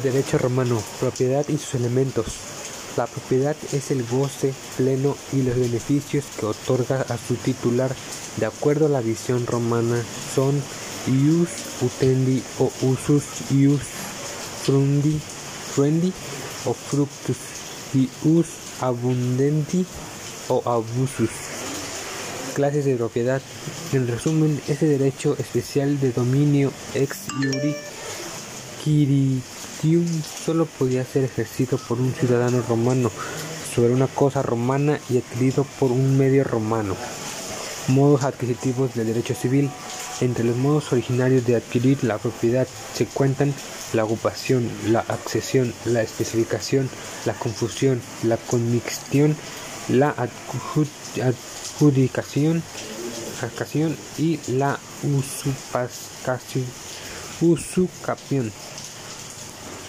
Derecho romano, propiedad y sus elementos. La propiedad es el goce pleno y los beneficios que otorga a su titular. De acuerdo a la visión romana, son ius utendi o usus ius frundi, fruendi o fructus y us abundenti o abusus. Clases de propiedad. En resumen, ese derecho especial de dominio ex iuri quiritium solo podía ser ejercido por un ciudadano romano sobre una cosa romana y adquirido por un medio romano. Modos adquisitivos del derecho civil. Entre los modos originarios de adquirir la propiedad se cuentan la ocupación, la accesión, la especificación, la confusión, la conmixtión, la adjudicación y la usurpación. Curso Capim.